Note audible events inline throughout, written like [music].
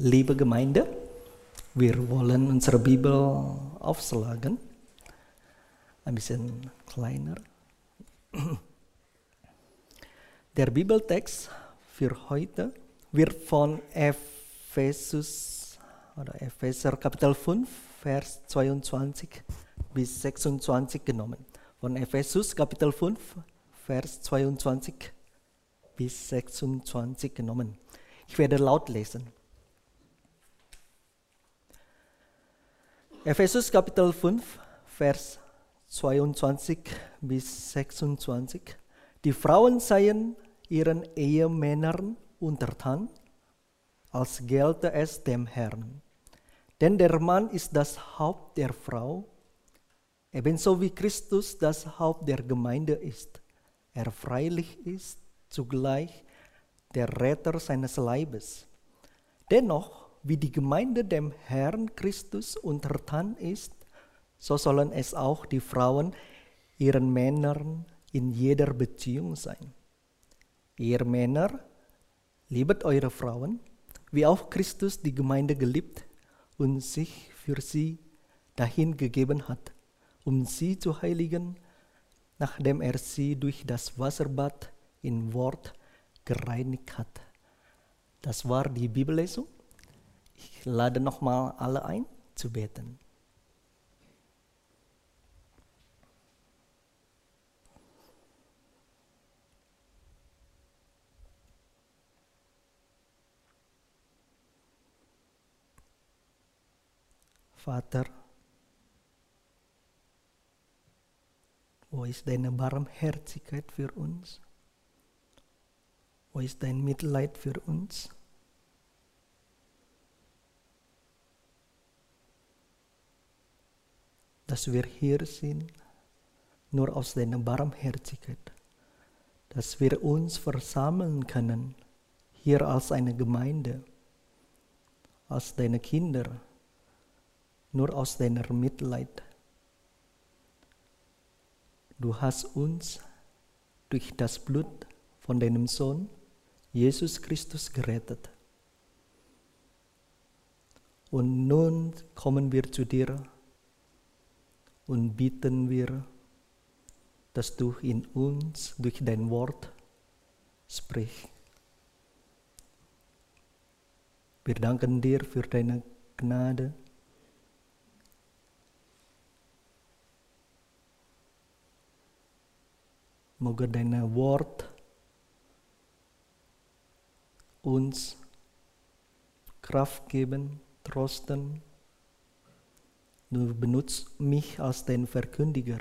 Liebe Gemeinde, wir wollen unsere Bibel aufschlagen. Ein bisschen kleiner. Der Bibeltext für heute wird von Ephesus oder Epheser Kapitel 5, Vers 22 bis 26 genommen. Von Ephesus Kapitel 5, Vers 22 bis 26 genommen. Ich werde laut lesen. Ephesus Kapitel 5, Vers 22 bis 26. Die Frauen seien ihren Ehemännern untertan, als gelte es dem Herrn. Denn der Mann ist das Haupt der Frau, ebenso wie Christus das Haupt der Gemeinde ist. Er freilich ist zugleich der Retter seines Leibes. Dennoch wie die Gemeinde dem Herrn Christus untertan ist, so sollen es auch die Frauen ihren Männern in jeder Beziehung sein. Ihr Männer, liebet eure Frauen, wie auch Christus die Gemeinde geliebt und sich für sie dahin gegeben hat, um sie zu heiligen, nachdem er sie durch das Wasserbad in Wort gereinigt hat. Das war die Bibellesung. Ich lade nochmal alle ein zu beten. Vater, wo ist deine Barmherzigkeit für uns? Wo ist dein Mitleid für uns? Dass wir hier sind, nur aus deiner Barmherzigkeit, dass wir uns versammeln können, hier als eine Gemeinde, als deine Kinder, nur aus deiner Mitleid. Du hast uns durch das Blut von deinem Sohn Jesus Christus gerettet. Und nun kommen wir zu dir und bitten wir, dass du in uns durch dein Wort sprichst. Wir danken dir für deine Gnade. Moga dein Wort uns Kraft geben, trosten Du benutzt mich als den Verkündiger,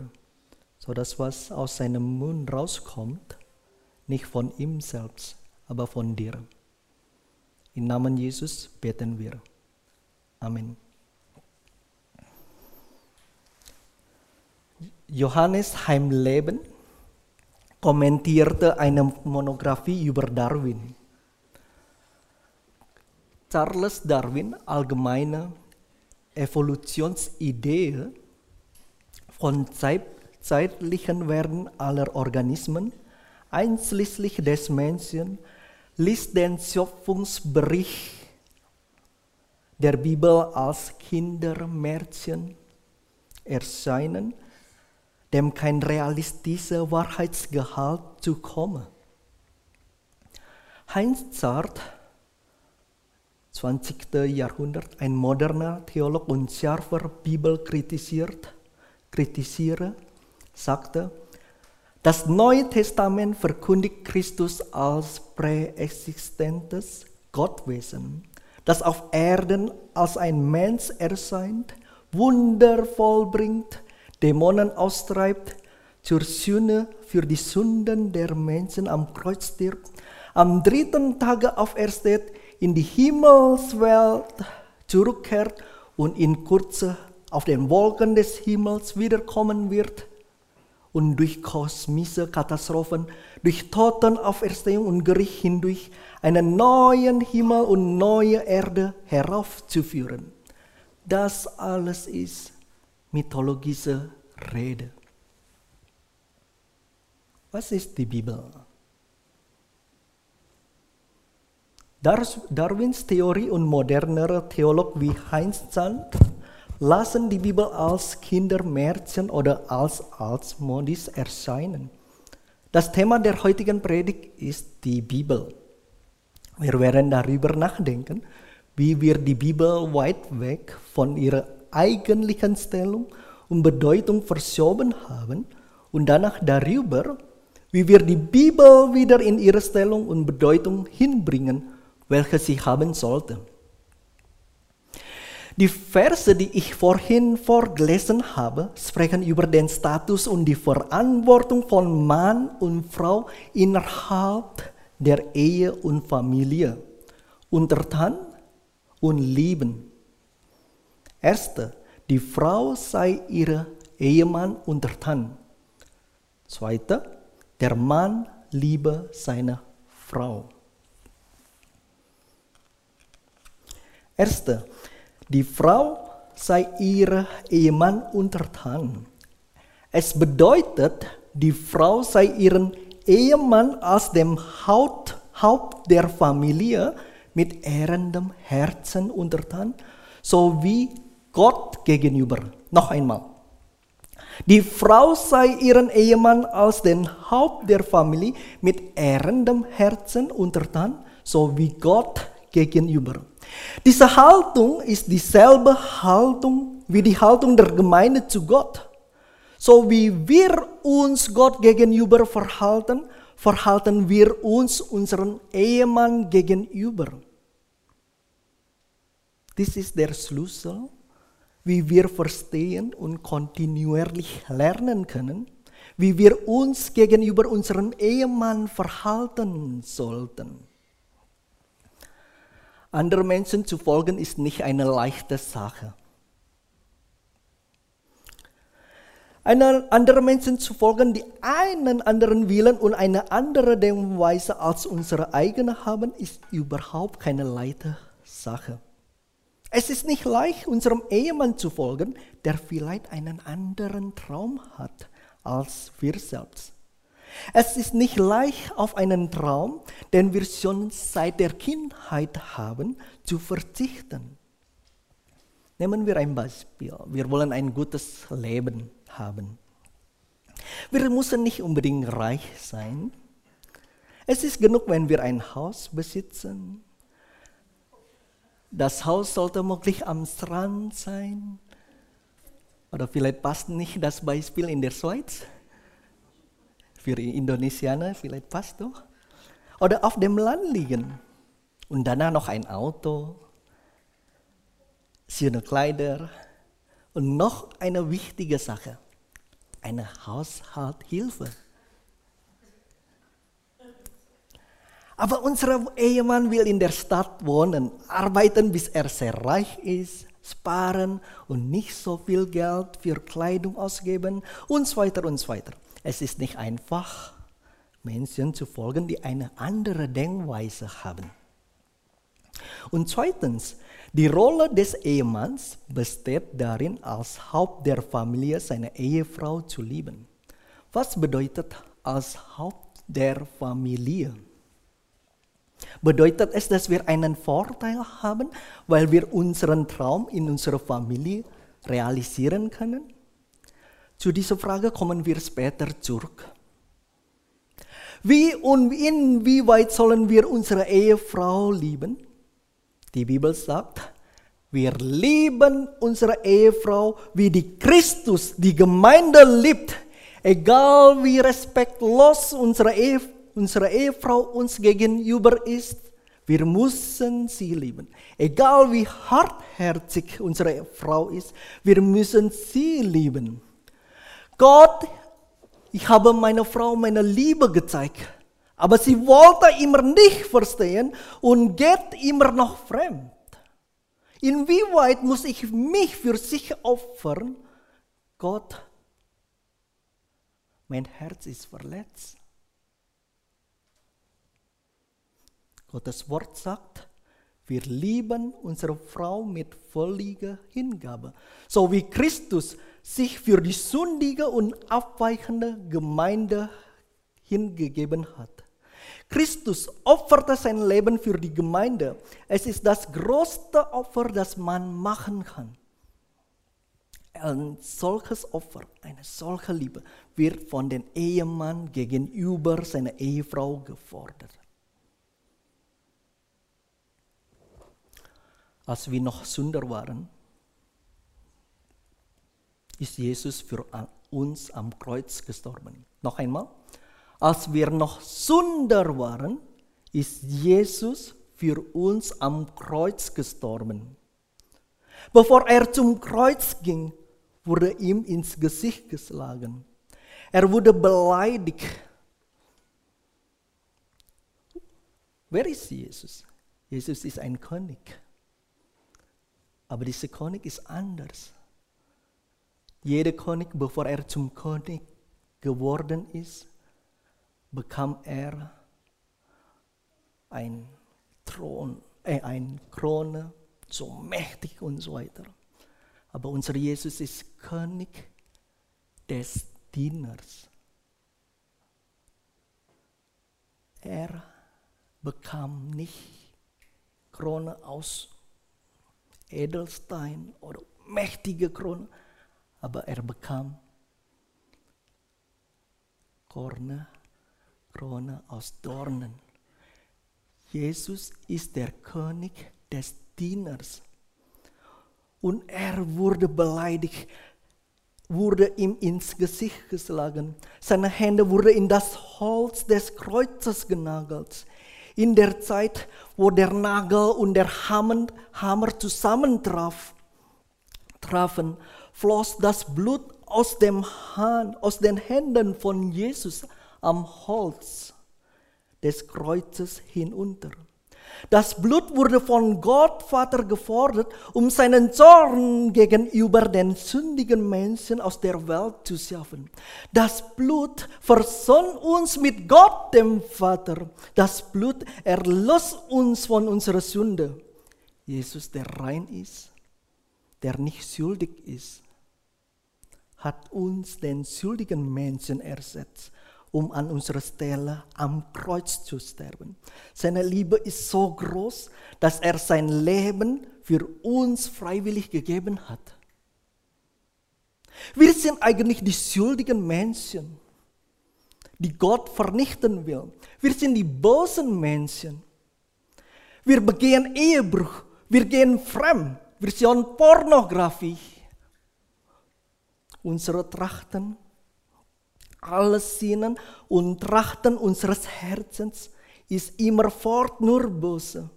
so dass was aus seinem Mund rauskommt, nicht von ihm selbst, aber von dir. Im Namen Jesus beten wir. Amen. Johannes Heimleben kommentierte eine Monographie über Darwin. Charles Darwin, allgemeine Evolutionsidee von zeitlichen Werden aller Organismen, einschließlich des Menschen, ließ den Schöpfungsbericht der Bibel als Kindermärchen erscheinen, dem kein realistischer Wahrheitsgehalt zukomme. Heinz Zart 20. Jahrhundert ein moderner Theolog und scharfer Bibel kritisiert, kritisiere, sagte, das Neue Testament verkündigt Christus als präexistentes Gottwesen, das auf Erden als ein Mensch erscheint, Wunder vollbringt, Dämonen austreibt, zur Sühne für die Sünden der Menschen am Kreuz stirbt, am dritten Tage aufersteht, in die Himmelswelt zurückkehrt und in Kurze auf den Wolken des Himmels wiederkommen wird und durch kosmische Katastrophen, durch Totenauferstehung und Gericht hindurch einen neuen Himmel und neue Erde heraufzuführen. Das alles ist mythologische Rede. Was ist die Bibel? Darwins Theorie und modernere Theologen wie Heinz Zand lassen die Bibel als Kindermärchen oder als altmodisch erscheinen. Das Thema der heutigen Predigt ist die Bibel. Wir werden darüber nachdenken, wie wir die Bibel weit weg von ihrer eigentlichen Stellung und Bedeutung verschoben haben und danach darüber, wie wir die Bibel wieder in ihre Stellung und Bedeutung hinbringen, welche sie haben sollte. Die Verse, die ich vorhin vorgelesen habe, sprechen über den Status und die Verantwortung von Mann und Frau innerhalb der Ehe und Familie, untertan und lieben. Erste, die Frau sei ihre Ehemann untertan. Zweite, der Mann liebe seine Frau. Erste, die Frau sei ihr Ehemann untertan. Es bedeutet, die Frau sei ihren Ehemann als dem Haupt, Haupt der Familie mit ehrendem Herzen untertan, so wie Gott gegenüber. Noch einmal. Die Frau sei ihren Ehemann als den Haupt der Familie mit ehrendem Herzen untertan, so wie Gott gegenüber. Diese Haltung ist dieselbe Haltung wie die Haltung der Gemeinde zu Gott. So wie wir uns Gott gegenüber verhalten, verhalten wir uns unseren Ehemann gegenüber. Dies ist der Schlüssel, wie wir verstehen und kontinuierlich lernen können, wie wir uns gegenüber unserem Ehemann verhalten sollten. Anderen Menschen zu folgen ist nicht eine leichte Sache. Einer anderen Menschen zu folgen, die einen anderen Willen und eine andere Denkweise als unsere eigene haben, ist überhaupt keine leichte Sache. Es ist nicht leicht, unserem Ehemann zu folgen, der vielleicht einen anderen Traum hat als wir selbst. Es ist nicht leicht, auf einen Traum, den wir schon seit der Kindheit haben, zu verzichten. Nehmen wir ein Beispiel. Wir wollen ein gutes Leben haben. Wir müssen nicht unbedingt reich sein. Es ist genug, wenn wir ein Haus besitzen. Das Haus sollte möglich am Strand sein. Oder vielleicht passt nicht das Beispiel in der Schweiz für Indonesianer vielleicht passt doch. Oder auf dem Land liegen. Und danach noch ein Auto, schöne Kleider und noch eine wichtige Sache, eine Haushalthilfe. Aber unser Ehemann will in der Stadt wohnen, arbeiten, bis er sehr reich ist, sparen und nicht so viel Geld für Kleidung ausgeben und so weiter und so weiter. Es ist nicht einfach, Menschen zu folgen, die eine andere Denkweise haben. Und zweitens, die Rolle des Ehemanns besteht darin, als Haupt der Familie seine Ehefrau zu lieben. Was bedeutet als Haupt der Familie? Bedeutet es, dass wir einen Vorteil haben, weil wir unseren Traum in unserer Familie realisieren können? Zu dieser Frage kommen wir später zurück. Wie und inwieweit sollen wir unsere Ehefrau lieben? Die Bibel sagt, wir lieben unsere Ehefrau, wie die Christus die Gemeinde liebt. Egal wie respektlos unsere, Ehe, unsere Ehefrau uns gegenüber ist, wir müssen sie lieben. Egal wie hartherzig unsere Frau ist, wir müssen sie lieben. Gott, ich habe meiner Frau meine Liebe gezeigt, aber sie wollte immer nicht verstehen und geht immer noch fremd. Inwieweit muss ich mich für sich opfern? Gott, mein Herz ist verletzt. Gottes Wort sagt, wir lieben unsere Frau mit völliger Hingabe, so wie Christus sich für die sündige und abweichende Gemeinde hingegeben hat. Christus opferte sein Leben für die Gemeinde. Es ist das größte Opfer, das man machen kann. Ein solches Opfer, eine solche Liebe wird von dem Ehemann gegenüber seiner Ehefrau gefordert. Als wir noch Sünder waren, ist Jesus für uns am Kreuz gestorben. Noch einmal, als wir noch Sünder waren, ist Jesus für uns am Kreuz gestorben. Bevor er zum Kreuz ging, wurde ihm ins Gesicht geschlagen. Er wurde beleidigt. Wer ist Jesus? Jesus ist ein König. Aber dieser König ist anders. Jeder König, bevor er zum König geworden ist, bekam er ein Thron, äh, ein Krone, so mächtig und so weiter. Aber unser Jesus ist König des Dieners. Er bekam nicht Krone aus Edelstein oder mächtige Krone, aber er bekam Krone, Krone aus Dornen. Jesus ist der König des Dieners. Und er wurde beleidigt, wurde ihm ins Gesicht geschlagen. Seine Hände wurden in das Holz des Kreuzes genagelt. In der Zeit, wo der Nagel und der Hammer, zusammentrafen, floss das Blut aus, dem Hand, aus den Händen von Jesus am Holz des Kreuzes hinunter. Das Blut wurde von Gott Vater gefordert, um seinen Zorn gegenüber den sündigen Menschen aus der Welt zu schaffen. Das Blut versöhnt uns mit Gott, dem Vater. Das Blut erlöst uns von unserer Sünde. Jesus, der rein ist, der nicht schuldig ist, hat uns den schuldigen Menschen ersetzt um an unserer Stelle am Kreuz zu sterben. Seine Liebe ist so groß, dass er sein Leben für uns freiwillig gegeben hat. Wir sind eigentlich die schuldigen Menschen, die Gott vernichten will. Wir sind die bösen Menschen. Wir begehen Ehebruch, wir gehen fremd, wir sehen Pornografie. Unsere Trachten alles Sinnen und Trachten unseres Herzens ist immerfort nur böse.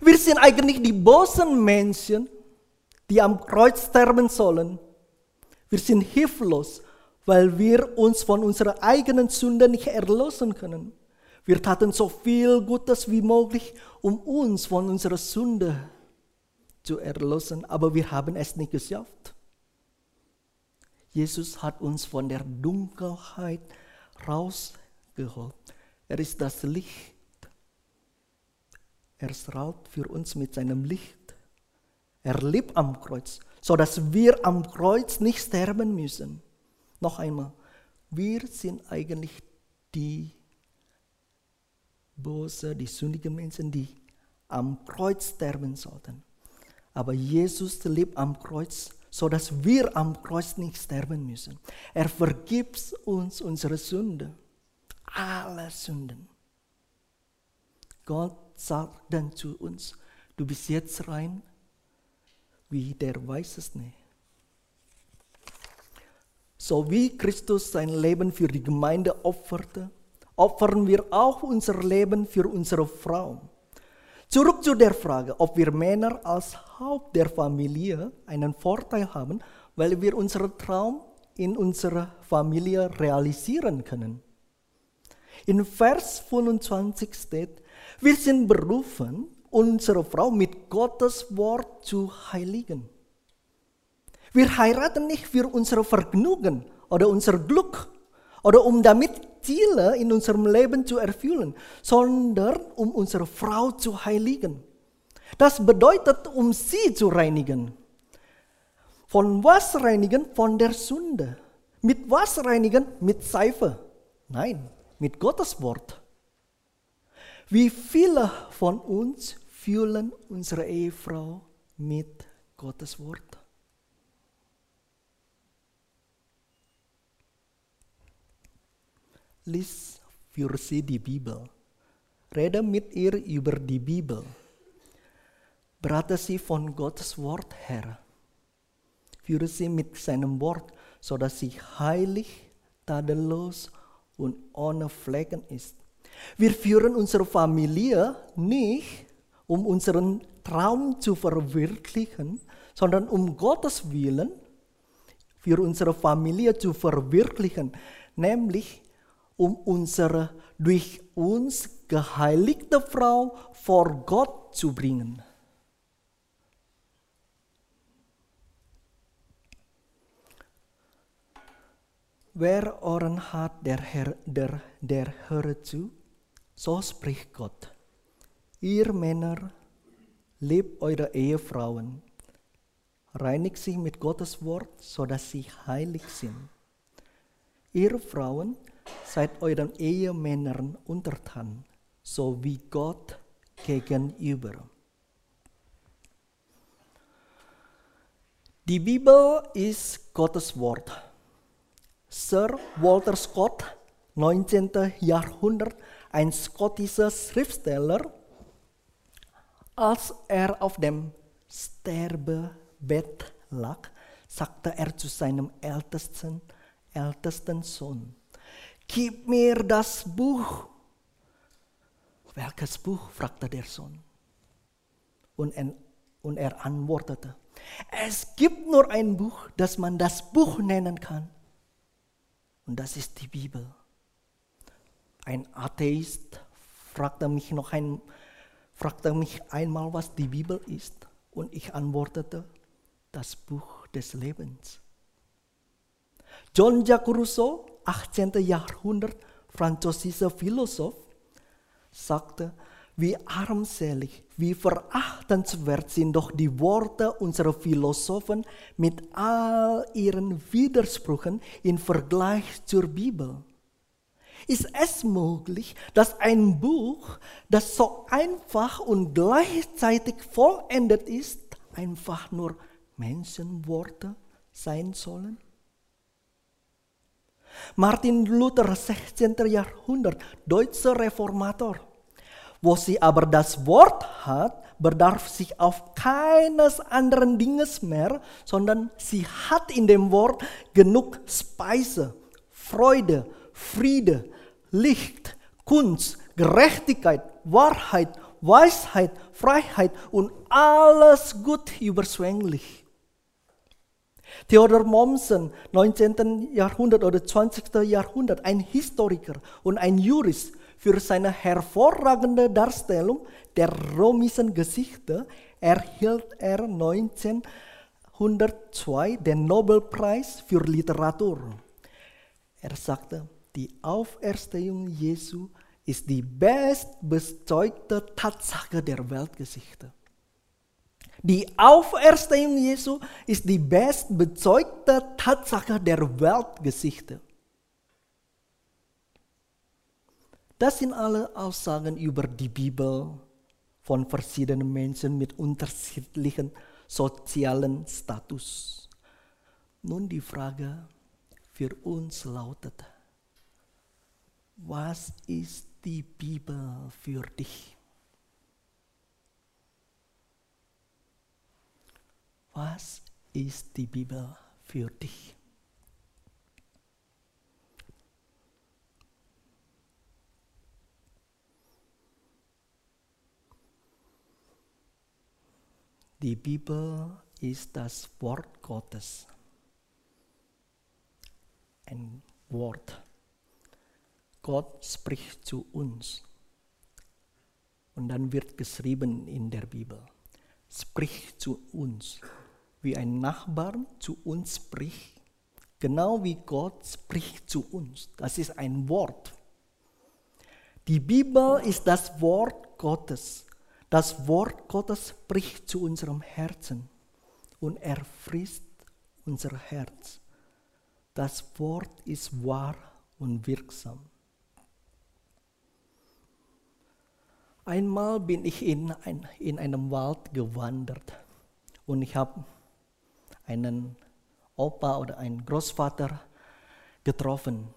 Wir sind eigentlich die bösen Menschen, die am Kreuz sterben sollen. Wir sind hilflos, weil wir uns von unserer eigenen Sünde nicht erlösen können. Wir taten so viel Gutes wie möglich, um uns von unserer Sünde zu erlösen, aber wir haben es nicht geschafft. Jesus hat uns von der Dunkelheit rausgeholt. Er ist das Licht. Er strahlt für uns mit seinem Licht. Er lebt am Kreuz, so dass wir am Kreuz nicht sterben müssen. Noch einmal, wir sind eigentlich die böse, die sündigen Menschen, die am Kreuz sterben sollten. Aber Jesus lebt am Kreuz so dass wir am Kreuz nicht sterben müssen. Er vergibt uns unsere Sünde, alle Sünden. Gott sagt dann zu uns, du bist jetzt rein wie der weiße Schnee. So wie Christus sein Leben für die Gemeinde opferte, opfern wir auch unser Leben für unsere Frau. Zurück zu der Frage, ob wir Männer als Haupt der Familie einen Vorteil haben, weil wir unseren Traum in unserer Familie realisieren können. In Vers 25 steht, wir sind berufen, unsere Frau mit Gottes Wort zu heiligen. Wir heiraten nicht für unser Vergnügen oder unser Glück oder um damit Ziele in unserem Leben zu erfüllen, sondern um unsere Frau zu heiligen. Das bedeutet, um sie zu reinigen. Von was reinigen? Von der Sünde. Mit was reinigen? Mit Seife. Nein, mit Gottes Wort. Wie viele von uns fühlen unsere Ehefrau mit Gottes Wort? Lies für sie die Bibel. Rede mit ihr über die Bibel. Berate sie von Gottes Wort her. Führe sie mit seinem Wort, sodass sie heilig, tadellos und ohne Flecken ist. Wir führen unsere Familie nicht, um unseren Traum zu verwirklichen, sondern um Gottes Willen für unsere Familie zu verwirklichen, nämlich um unsere durch uns geheiligte Frau vor Gott zu bringen. Wer Ohren hat, der, Herr, der, der höre zu, so spricht Gott. Ihr Männer, liebt eure Ehefrauen, reinigt sie mit Gottes Wort, sodass sie heilig sind. Ihr Frauen, seid euren Ehemännern untertan, so wie Gott gegenüber. Die Bibel ist Gottes Wort. Sir Walter Scott, 19. Jahrhundert, ein skottischer Schriftsteller, als er auf dem Sterbebett lag, sagte er zu seinem ältesten, ältesten Sohn, Gib mir das Buch. Welches Buch? fragte der Sohn. Und, und er antwortete, es gibt nur ein Buch, das man das Buch nennen kann. Und das ist die Bibel. Ein Atheist fragte mich noch ein, fragte mich einmal, was die Bibel ist. Und ich antwortete, das Buch des Lebens. John Jacques Rousseau 18. Jahrhundert französischer Philosoph, sagte, wie armselig, wie verachtenswert sind doch die Worte unserer Philosophen mit all ihren Widersprüchen im Vergleich zur Bibel. Ist es möglich, dass ein Buch, das so einfach und gleichzeitig vollendet ist, einfach nur Menschenworte sein sollen? Martin Luther, 16. Jahrhundert, deutscher Reformator. Wo sie aber das Wort hat, bedarf sich auf keines anderen Dinges mehr, sondern sie hat in dem Wort genug Speise, Freude, Friede, Licht, Kunst, Gerechtigkeit, Wahrheit, Weisheit, Freiheit und alles gut überschwänglich. Theodor Mommsen, 19. Jahrhundert oder 20. Jahrhundert, ein Historiker und ein Jurist, für seine hervorragende Darstellung der römischen Geschichte erhielt er 1902 den Nobelpreis für Literatur. Er sagte, die Auferstehung Jesu ist die bestbezeugte Tatsache der Weltgeschichte. Die Auferstehung Jesu ist die bestbezeugte Tatsache der Weltgeschichte. Das sind alle Aussagen über die Bibel von verschiedenen Menschen mit unterschiedlichen sozialen Status. Nun die Frage für uns lautet, was ist die Bibel für dich? Was ist die Bibel für dich? Die Bibel ist das Wort Gottes. Ein Wort. Gott spricht zu uns. Und dann wird geschrieben in der Bibel, spricht zu uns wie ein Nachbar zu uns spricht, genau wie Gott spricht zu uns. Das ist ein Wort. Die Bibel ist das Wort Gottes. Das Wort Gottes spricht zu unserem Herzen und erfrisst unser Herz. Das Wort ist wahr und wirksam. Einmal bin ich in, ein, in einem Wald gewandert und ich habe einen Opa oder einen Großvater getroffen.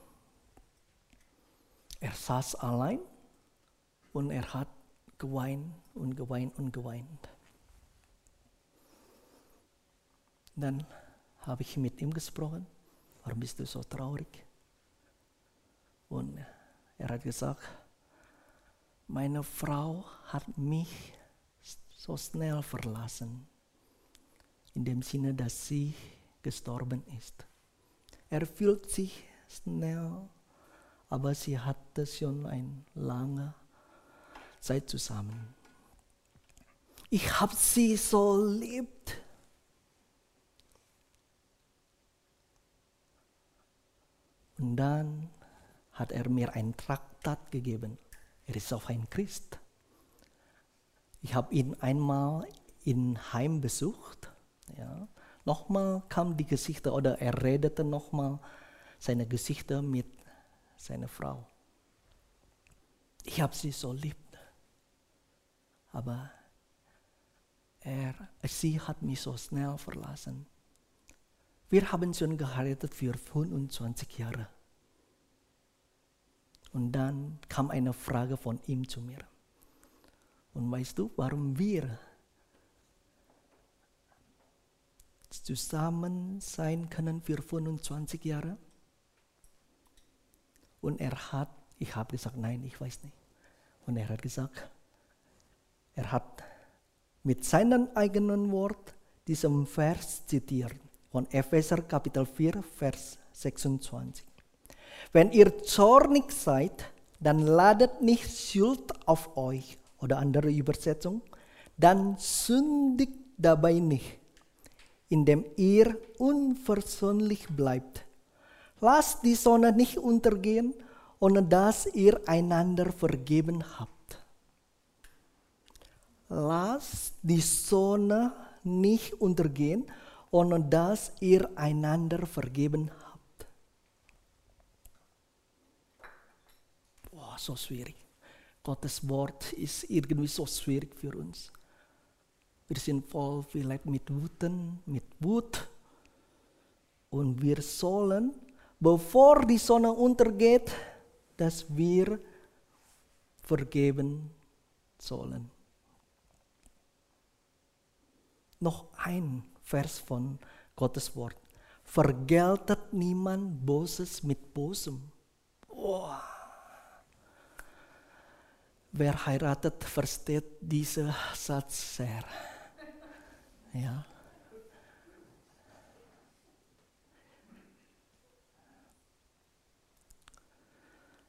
Er saß allein und er hat geweint und geweint und geweint. Dann habe ich mit ihm gesprochen, warum bist du so traurig? Und er hat gesagt, meine Frau hat mich so schnell verlassen, in dem Sinne, dass sie gestorben ist. Er fühlt sich schnell, aber sie hatte schon eine lange Zeit zusammen. Ich habe sie so liebt. Und dann hat er mir ein Traktat gegeben. Er ist auch ein Christ. Ich habe ihn einmal in Heim besucht. Ja. Nochmal kam die Geschichte oder er redete nochmal seine Geschichte mit seiner Frau. Ich habe sie so lieb. Aber er, sie hat mich so schnell verlassen. Wir haben schon geheiratet für 25 Jahre. Und dann kam eine Frage von ihm zu mir. Und weißt du, warum wir zusammen sein können für 25 Jahre? Und er hat, ich habe gesagt, nein, ich weiß nicht. Und er hat gesagt, er hat mit seinen eigenen Wort diesen Vers zitiert von Epheser Kapitel 4, Vers 26. Wenn ihr zornig seid, dann ladet nicht Schuld auf euch. Oder andere Übersetzung, dann sündigt dabei nicht, indem ihr unversöhnlich bleibt. Lasst die Sonne nicht untergehen, ohne dass ihr einander vergeben habt. Lasst die Sonne nicht untergehen, ohne dass ihr einander vergeben habt. so schwierig. Gottes Wort ist irgendwie so schwierig für uns. Wir sind voll vielleicht mit Wuten, mit Wut. Und wir sollen, bevor die Sonne untergeht, dass wir vergeben sollen. Noch ein Vers von Gottes Wort. Vergeltet niemand Böses mit Bösem. Oh. Wer heiratet, versteht diesen Satz sehr. Ja.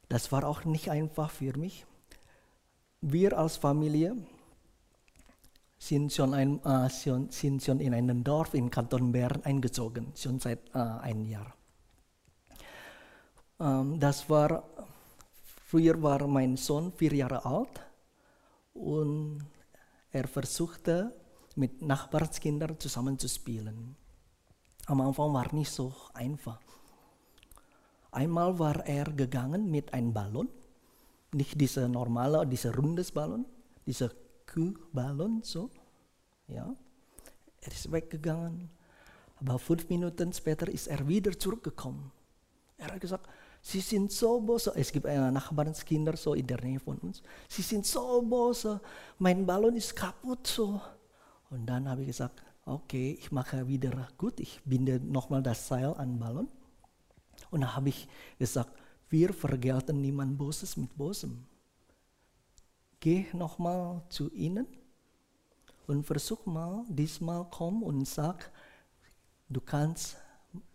Das war auch nicht einfach für mich. Wir als Familie sind schon, ein, äh, sind schon in einem Dorf in Kanton Bern eingezogen, schon seit äh, einem Jahr. Ähm, das war Früher war mein Sohn vier Jahre alt und er versuchte mit Nachbarskindern zusammen zu spielen. Am Anfang war nicht so einfach. Einmal war er gegangen mit einem Ballon, nicht dieser normale, dieser rundes Ballon, dieser Kuhballon so, ja. Er ist weggegangen, aber fünf Minuten später ist er wieder zurückgekommen. Er hat gesagt, Sie sind so böse. Es gibt äh, Nachbarskinder so in der Nähe von uns. Sie sind so böse. Mein Ballon ist kaputt so. Und dann habe ich gesagt, okay, ich mache wieder gut. Ich binde nochmal das Seil an den Ballon. Und dann habe ich gesagt, wir vergelten niemand Böses mit Bösem. Geh nochmal zu ihnen und versuch mal, diesmal komm und sag, du kannst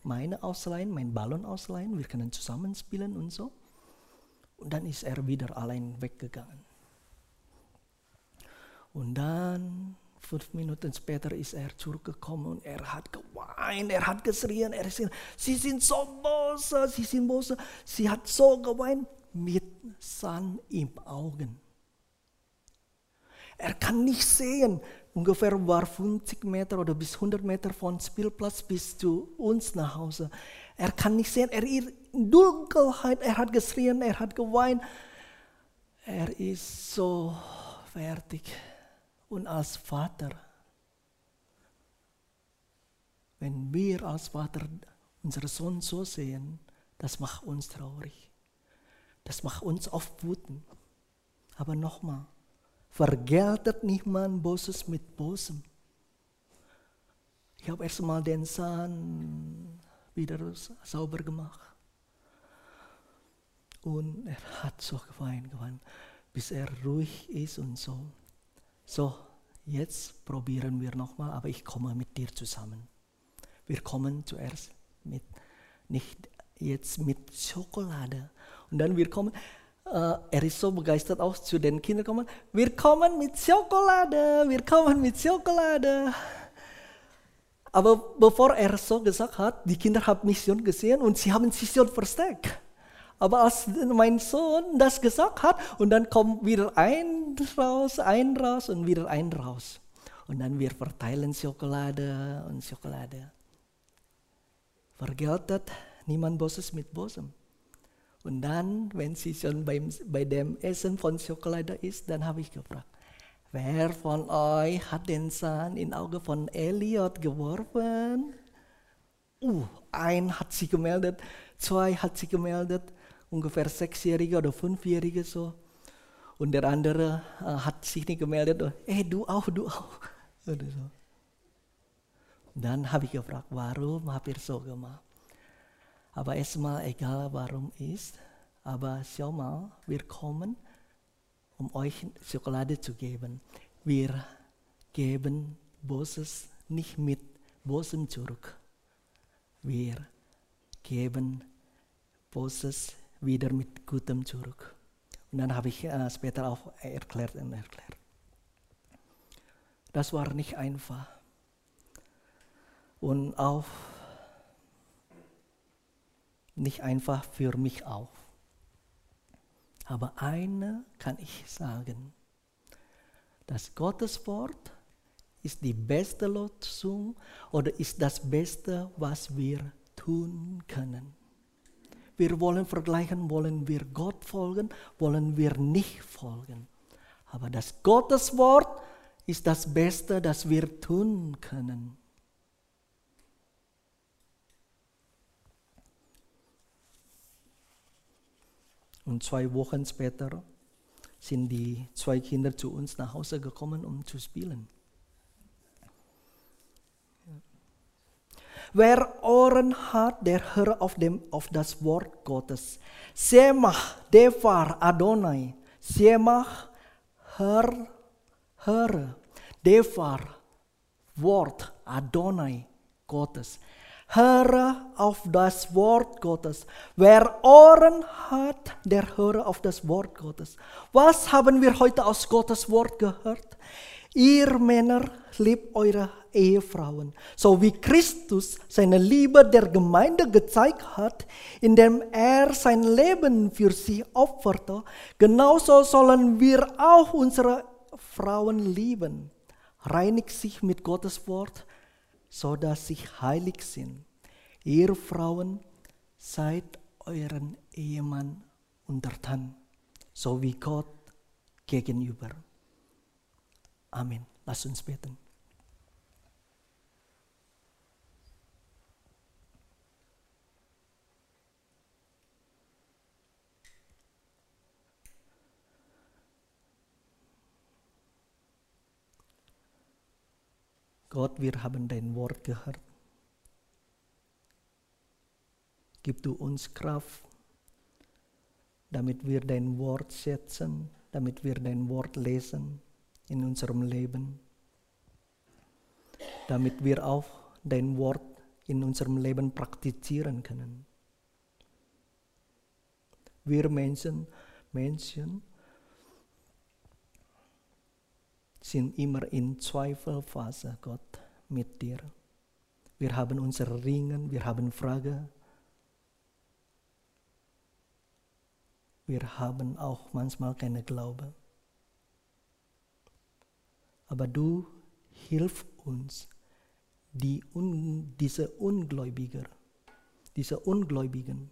meine ausleihen, mein Ballon ausleihen, wir können zusammenspielen und so. Und dann ist er wieder allein weggegangen. Und dann, fünf Minuten später, ist er zurückgekommen und er hat geweint, er hat geschrien, er ist, sie sind so böse, sie sind böse. Sie hat so geweint mit Sand im Augen. Er kann nicht sehen, ungefähr war 50 Meter oder bis 100 Meter von Spielplatz bis zu uns nach Hause. Er kann nicht sehen, er ist in Dunkelheit, er hat geschrien, er hat geweint. Er ist so fertig. Und als Vater, wenn wir als Vater unseren Sohn so sehen, das macht uns traurig. Das macht uns oft wütend. Aber nochmal, vergeltet niemand Böses mit Bösem. Ich habe erstmal den Zahn wieder sauber gemacht. Und er hat so geweint, geweint, bis er ruhig ist und so. So, jetzt probieren wir nochmal, aber ich komme mit dir zusammen. Wir kommen zuerst mit, nicht jetzt mit Schokolade. Und dann wir kommen, äh, er ist so begeistert auch zu den Kindern kommen, wir kommen mit Schokolade, wir kommen mit Schokolade. Aber bevor er so gesagt hat, die Kinder haben mich schon gesehen und sie haben schon versteckt. Aber als mein Sohn das gesagt hat, und dann kommt wieder ein raus, ein raus und wieder ein raus. Und dann wir verteilen Schokolade und Schokolade. Vergeltet niemand Böses mit Bösem. Und dann, wenn sie schon beim, bei dem Essen von Schokolade ist, dann habe ich gefragt, wer von euch hat den Sand in Auge von Elliot geworfen? Uh, ein hat sie gemeldet, zwei hat sie gemeldet, ungefähr Sechsjährige oder Fünfjährige so. Und der andere äh, hat sich nicht gemeldet, eh du auch, du auch. [laughs] Oder so. Dann habe ich gefragt, warum habt ihr so gemacht? Aber erstmal egal warum ist, aber schau mal, wir kommen, um euch Schokolade zu geben. Wir geben Böses nicht mit Bösem zurück. Wir geben Böses wieder mit Gutem zurück. Und dann habe ich äh, später auch erklärt und erklärt. Das war nicht einfach. Und auch nicht einfach für mich auch. Aber eine kann ich sagen, das Gottes Wort ist die beste Lösung oder ist das Beste, was wir tun können. Wir wollen vergleichen, wollen wir Gott folgen, wollen wir nicht folgen. Aber das Gottes ist das Beste, das wir tun können. Und zwei Wochen später sind die zwei Kinder zu uns nach Hause gekommen, um zu spielen. Wer Ohren hat, der hört auf, dem, auf das Wort Gottes. Semach, Devar, Adonai. Semach, hör, hör. Devar, Wort, Adonai, Gottes. Höre auf das Wort Gottes. Wer Ohren hat, der höre auf das Wort Gottes. Was haben wir heute aus Gottes Wort gehört? Ihr Männer liebt eure Ehefrauen, so wie Christus seine Liebe der Gemeinde gezeigt hat, indem er sein Leben für sie opferte, genauso sollen wir auch unsere Frauen lieben. Reinigt sich mit Gottes Wort, so dass sie heilig sind. Ihr Frauen, seid euren Ehemann untertan, so wie Gott gegenüber. Amen. Lass uns beten. Gott, wir haben dein Wort gehört. Gib du uns Kraft, damit wir dein Wort schätzen, damit wir dein Wort lesen in unserem Leben, damit wir auch dein Wort in unserem Leben praktizieren können. Wir Menschen, Menschen sind immer in Zweifelphase, Gott, mit dir. Wir haben unsere Ringen, wir haben Fragen. Wir haben auch manchmal keine Glaube. Aber du hilf uns, die un, diese Ungläubiger, diese Ungläubigen,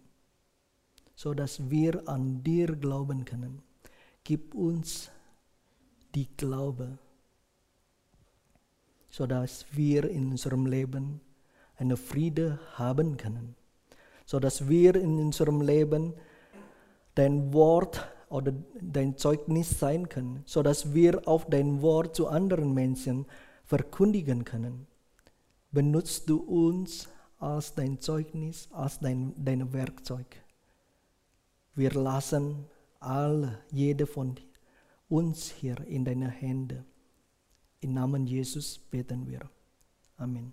so dass wir an dir glauben können. Gib uns die Glaube, sodass wir in unserem Leben eine Friede haben können, sodass wir in unserem Leben dein Wort oder dein Zeugnis sein können, sodass wir auf dein Wort zu anderen Menschen verkündigen können. Benutzt du uns als dein Zeugnis, als dein, dein Werkzeug. Wir lassen alle, jede von uns hier in deine Hände. Im Namen Jesus beten wir. Amen.